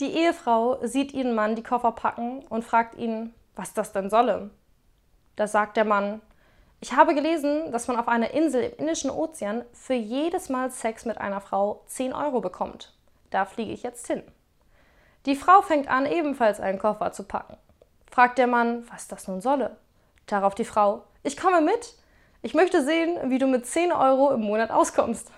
Die Ehefrau sieht ihren Mann die Koffer packen und fragt ihn, was das denn solle. Da sagt der Mann, ich habe gelesen, dass man auf einer Insel im Indischen Ozean für jedes Mal Sex mit einer Frau 10 Euro bekommt. Da fliege ich jetzt hin. Die Frau fängt an, ebenfalls einen Koffer zu packen. Fragt der Mann, was das nun solle. Darauf die Frau, ich komme mit. Ich möchte sehen, wie du mit 10 Euro im Monat auskommst.